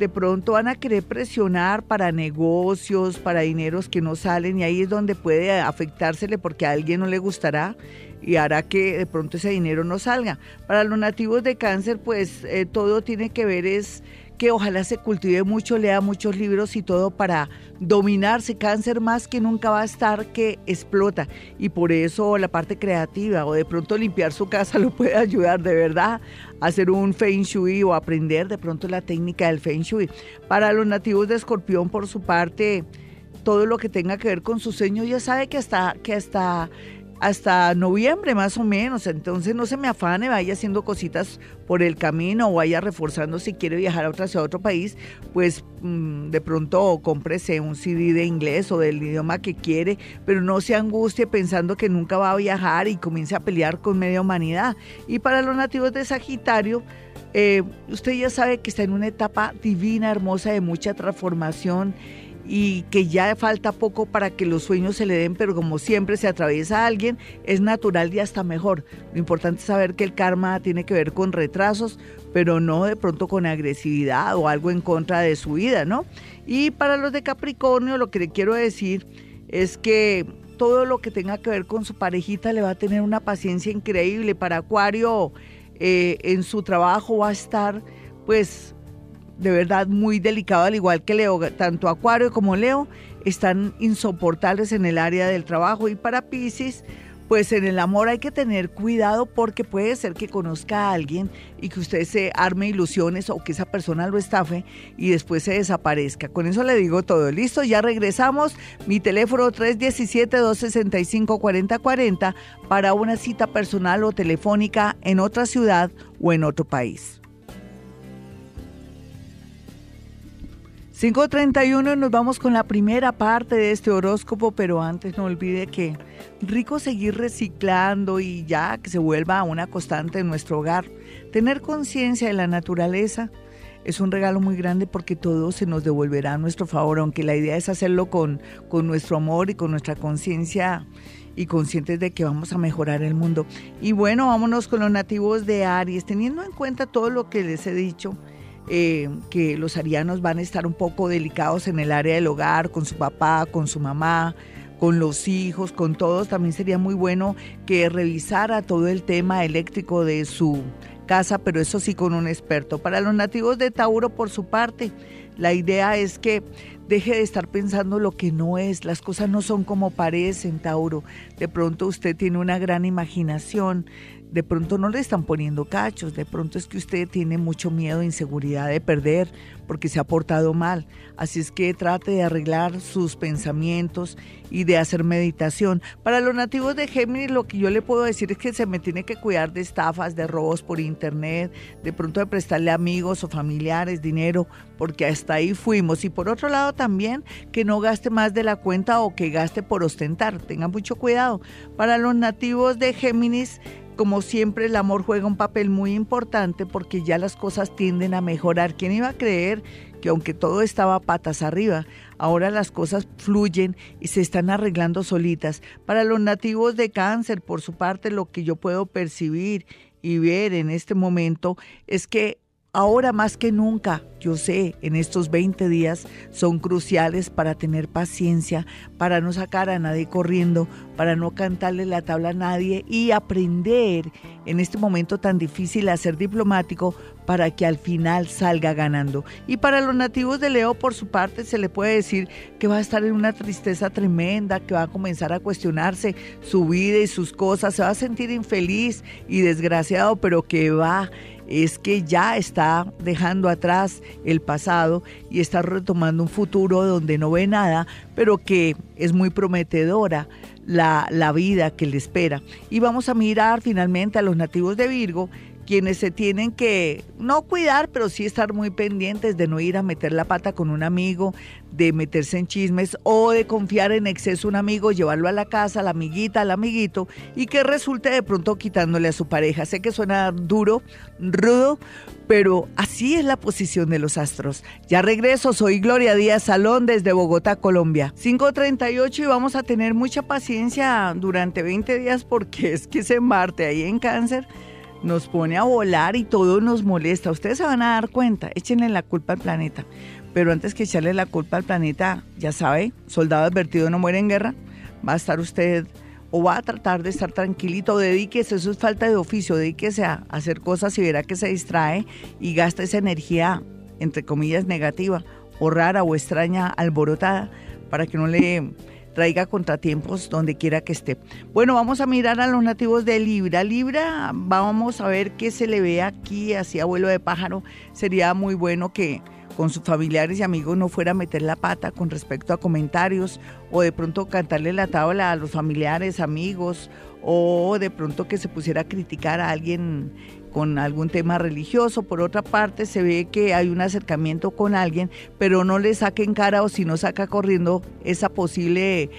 de pronto van a querer presionar para negocios, para dineros que no salen y ahí es donde puede afectársele porque a alguien no le gustará y hará que de pronto ese dinero no salga. Para los nativos de cáncer, pues eh, todo tiene que ver es que ojalá se cultive mucho, lea muchos libros y todo para dominarse. Cáncer más que nunca va a estar que explota. Y por eso la parte creativa o de pronto limpiar su casa lo puede ayudar de verdad. a Hacer un feng shui o aprender de pronto la técnica del feng shui. Para los nativos de escorpión, por su parte, todo lo que tenga que ver con su sueño, ya sabe que hasta, que hasta hasta noviembre más o menos. Entonces no se me afane, vaya haciendo cositas por el camino o vaya reforzando si quiere viajar a otra ciudad, a otro país, pues mm, de pronto cómprese un CD de inglés o del idioma que quiere, pero no se angustie pensando que nunca va a viajar y comience a pelear con media humanidad. Y para los nativos de Sagitario, eh, usted ya sabe que está en una etapa divina, hermosa, de mucha transformación y que ya falta poco para que los sueños se le den, pero como siempre se atraviesa a alguien, es natural y hasta mejor. Lo importante es saber que el karma tiene que ver con retrasos, pero no de pronto con agresividad o algo en contra de su vida, ¿no? Y para los de Capricornio lo que le quiero decir es que todo lo que tenga que ver con su parejita le va a tener una paciencia increíble. Para Acuario eh, en su trabajo va a estar pues de verdad muy delicado, al igual que Leo, tanto Acuario como Leo están insoportables en el área del trabajo y para Pisces, pues en el amor hay que tener cuidado porque puede ser que conozca a alguien y que usted se arme ilusiones o que esa persona lo estafe y después se desaparezca. Con eso le digo todo. Listo, ya regresamos. Mi teléfono 317-265-4040 para una cita personal o telefónica en otra ciudad o en otro país. 5.31 nos vamos con la primera parte de este horóscopo, pero antes no olvide que rico seguir reciclando y ya que se vuelva una constante en nuestro hogar. Tener conciencia de la naturaleza es un regalo muy grande porque todo se nos devolverá a nuestro favor, aunque la idea es hacerlo con, con nuestro amor y con nuestra conciencia y conscientes de que vamos a mejorar el mundo. Y bueno, vámonos con los nativos de Aries, teniendo en cuenta todo lo que les he dicho eh, que los arianos van a estar un poco delicados en el área del hogar, con su papá, con su mamá, con los hijos, con todos. También sería muy bueno que revisara todo el tema eléctrico de su casa, pero eso sí con un experto. Para los nativos de Tauro, por su parte, la idea es que Deje de estar pensando lo que no es. Las cosas no son como parecen, Tauro. De pronto usted tiene una gran imaginación de pronto no le están poniendo cachos, de pronto es que usted tiene mucho miedo e inseguridad de perder porque se ha portado mal. Así es que trate de arreglar sus pensamientos y de hacer meditación. Para los nativos de Géminis lo que yo le puedo decir es que se me tiene que cuidar de estafas, de robos por internet, de pronto de prestarle amigos o familiares dinero, porque hasta ahí fuimos. Y por otro lado también que no gaste más de la cuenta o que gaste por ostentar. Tenga mucho cuidado. Para los nativos de Géminis como siempre, el amor juega un papel muy importante porque ya las cosas tienden a mejorar. ¿Quién iba a creer que aunque todo estaba patas arriba, ahora las cosas fluyen y se están arreglando solitas? Para los nativos de cáncer, por su parte, lo que yo puedo percibir y ver en este momento es que Ahora más que nunca, yo sé, en estos 20 días son cruciales para tener paciencia, para no sacar a nadie corriendo, para no cantarle la tabla a nadie y aprender en este momento tan difícil a ser diplomático para que al final salga ganando. Y para los nativos de Leo, por su parte, se le puede decir que va a estar en una tristeza tremenda, que va a comenzar a cuestionarse su vida y sus cosas, se va a sentir infeliz y desgraciado, pero que va es que ya está dejando atrás el pasado y está retomando un futuro donde no ve nada, pero que es muy prometedora la, la vida que le espera. Y vamos a mirar finalmente a los nativos de Virgo quienes se tienen que no cuidar, pero sí estar muy pendientes de no ir a meter la pata con un amigo, de meterse en chismes o de confiar en exceso un amigo, llevarlo a la casa, la amiguita, al amiguito y que resulte de pronto quitándole a su pareja. Sé que suena duro, rudo, pero así es la posición de los astros. Ya regreso, soy Gloria Díaz Salón desde Bogotá, Colombia. 5.38 y vamos a tener mucha paciencia durante 20 días porque es que ese Marte ahí en cáncer nos pone a volar y todo nos molesta. Ustedes se van a dar cuenta, échenle la culpa al planeta. Pero antes que echarle la culpa al planeta, ya sabe, soldado advertido no muere en guerra, va a estar usted o va a tratar de estar tranquilito, dedíquese, eso es falta de oficio, dedíquese a hacer cosas y verá que se distrae y gasta esa energía, entre comillas, negativa o rara o extraña, alborotada, para que no le traiga contratiempos donde quiera que esté. Bueno, vamos a mirar a los nativos de Libra. Libra, vamos a ver qué se le ve aquí, así abuelo de pájaro. Sería muy bueno que con sus familiares y amigos no fuera a meter la pata con respecto a comentarios o de pronto cantarle la tabla a los familiares, amigos o de pronto que se pusiera a criticar a alguien con algún tema religioso. Por otra parte, se ve que hay un acercamiento con alguien, pero no le saquen cara o si no saca corriendo esa posible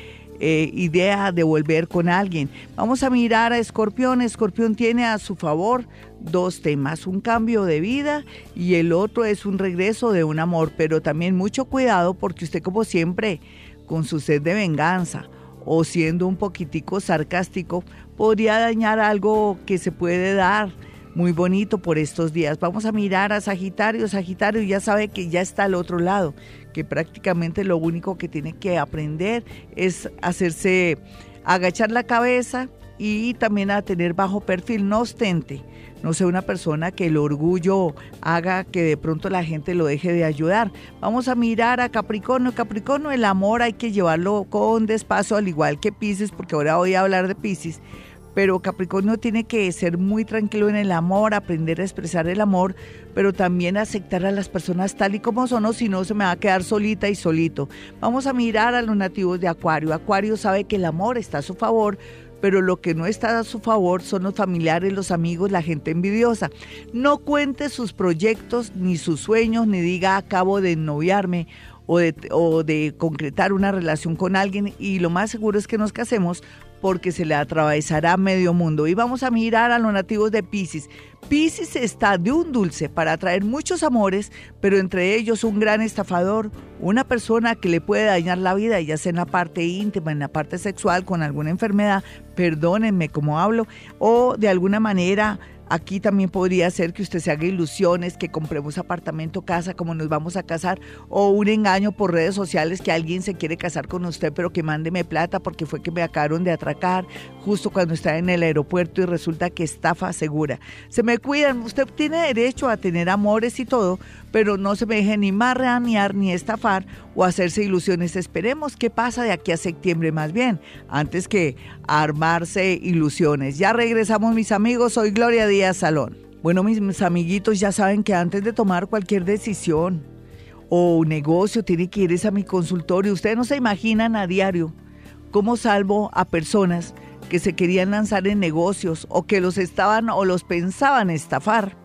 eh, idea de volver con alguien. Vamos a mirar a Escorpión. Escorpión tiene a su favor dos temas, un cambio de vida y el otro es un regreso de un amor, pero también mucho cuidado porque usted como siempre, con su sed de venganza o siendo un poquitico sarcástico, podría dañar algo que se puede dar muy bonito por estos días. Vamos a mirar a Sagitario. Sagitario ya sabe que ya está al otro lado, que prácticamente lo único que tiene que aprender es hacerse agachar la cabeza y también a tener bajo perfil, no ostente. No sea una persona que el orgullo haga que de pronto la gente lo deje de ayudar. Vamos a mirar a Capricornio. Capricornio, el amor hay que llevarlo con despacio, al igual que Pisces, porque ahora voy a hablar de Pisces pero Capricornio tiene que ser muy tranquilo en el amor, aprender a expresar el amor, pero también aceptar a las personas tal y como son, o si no se me va a quedar solita y solito. Vamos a mirar a los nativos de Acuario. Acuario sabe que el amor está a su favor, pero lo que no está a su favor son los familiares, los amigos, la gente envidiosa. No cuente sus proyectos ni sus sueños, ni diga acabo de noviarme o de, o de concretar una relación con alguien y lo más seguro es que nos casemos porque se le atravesará medio mundo. Y vamos a mirar a los nativos de Pisces. Pisces está de un dulce para atraer muchos amores, pero entre ellos un gran estafador, una persona que le puede dañar la vida, ya sea en la parte íntima, en la parte sexual, con alguna enfermedad, perdónenme como hablo, o de alguna manera Aquí también podría ser que usted se haga ilusiones, que compremos apartamento, casa, como nos vamos a casar, o un engaño por redes sociales que alguien se quiere casar con usted, pero que mándeme plata porque fue que me acabaron de atracar justo cuando está en el aeropuerto y resulta que estafa segura. Se me cuidan, usted tiene derecho a tener amores y todo, pero no se me deje ni marranear ni estafar o hacerse ilusiones. Esperemos qué pasa de aquí a septiembre más bien, antes que armarse ilusiones. Ya regresamos mis amigos, soy Gloria Díaz Salón. Bueno, mis, amiguitos ya saben que antes de tomar cualquier decisión o negocio, tiene que ir a mi consultorio. Ustedes no se imaginan a diario cómo salvo a personas que se querían lanzar en negocios o que los estaban o los pensaban estafar.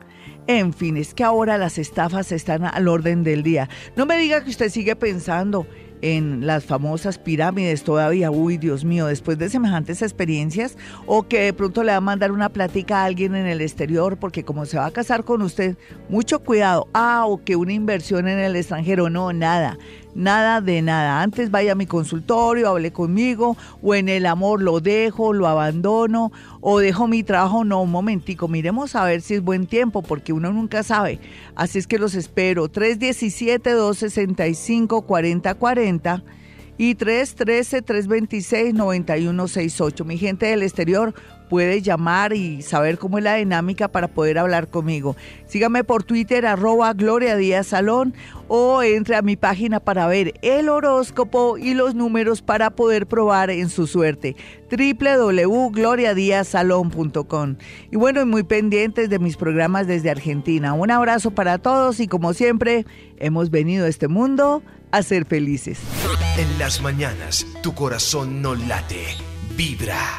En fin, es que ahora las estafas están al orden del día. No me diga que usted sigue pensando en las famosas pirámides todavía, uy Dios mío, después de semejantes experiencias, o que de pronto le va a mandar una plática a alguien en el exterior, porque como se va a casar con usted, mucho cuidado, ah, o que una inversión en el extranjero, no, nada, nada de nada. Antes vaya a mi consultorio, hable conmigo, o en el amor lo dejo, lo abandono, o dejo mi trabajo. No, un momentico, miremos a ver si es buen tiempo, porque uno nunca sabe. Así es que los espero. 317-265-4040 y 313-326-9168. Mi gente del exterior, puede llamar y saber cómo es la dinámica para poder hablar conmigo. Sígame por Twitter, arroba Gloria Díaz Salón, o entre a mi página para ver el horóscopo y los números para poder probar en su suerte. www.gloriadiazsalón.com. Y bueno, muy pendientes de mis programas desde Argentina. Un abrazo para todos y como siempre, hemos venido a este mundo a ser felices. En las mañanas, tu corazón no late, vibra.